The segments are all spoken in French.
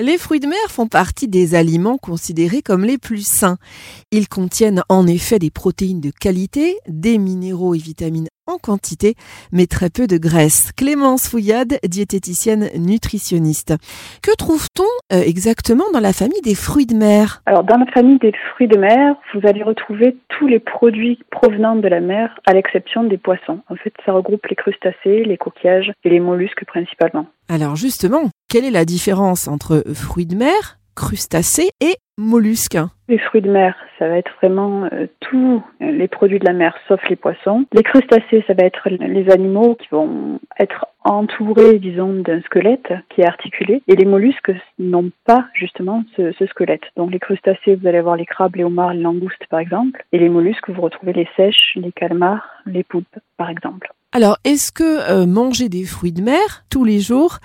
Les fruits de mer font partie des aliments considérés comme les plus sains. Ils contiennent en effet des protéines de qualité, des minéraux et vitamines en quantité, mais très peu de graisse. Clémence Fouillade, diététicienne nutritionniste. Que trouve-t-on euh, exactement dans la famille des fruits de mer Alors, dans la famille des fruits de mer, vous allez retrouver tous les produits provenant de la mer, à l'exception des poissons. En fait, ça regroupe les crustacés, les coquillages et les mollusques principalement. Alors justement, quelle est la différence entre fruits de mer, crustacés et mollusques? Les fruits de mer, ça va être vraiment euh, tous les produits de la mer sauf les poissons. Les crustacés, ça va être les animaux qui vont être entourés, disons, d'un squelette qui est articulé. Et les mollusques n'ont pas justement ce, squelette. Donc les crustacés, vous allez avoir les crabes, les homards, les langoustes par exemple. Et les mollusques, vous retrouvez les sèches, les calmars, les poulpes par exemple. Alors, est-ce que euh, manger des fruits de mer tous les jours,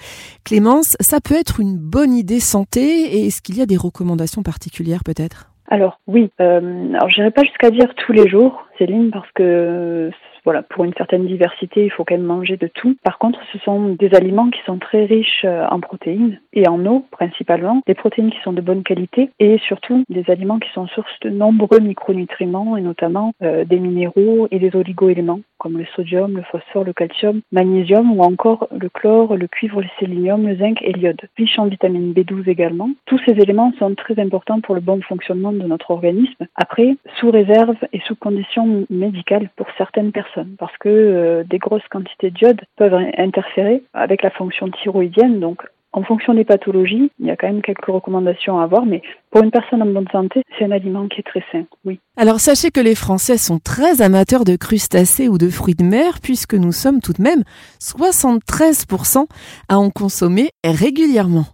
Clémence, ça peut être une bonne idée santé? Et est-ce qu'il y a des recommandations particulières peut-être? Alors oui, euh, alors j'irai pas jusqu'à dire tous les jours, Céline, parce que voilà, pour une certaine diversité, il faut quand même manger de tout. Par contre, ce sont des aliments qui sont très riches euh, en protéines et en eau principalement, des protéines qui sont de bonne qualité et surtout des aliments qui sont source de nombreux micronutriments et notamment euh, des minéraux et des oligoéléments comme le sodium, le phosphore, le calcium, magnésium ou encore le chlore, le cuivre, le sélénium, le zinc et l'iode. Riche en vitamine B12 également. Tous ces éléments sont très importants pour le bon fonctionnement de notre organisme. Après, sous réserve et sous conditions médicales pour certaines parce que euh, des grosses quantités d'iode peuvent interférer avec la fonction thyroïdienne, donc en fonction des pathologies, il y a quand même quelques recommandations à avoir, mais pour une personne en bonne santé, c'est un aliment qui est très sain, oui. Alors sachez que les Français sont très amateurs de crustacés ou de fruits de mer, puisque nous sommes tout de même 73% à en consommer régulièrement.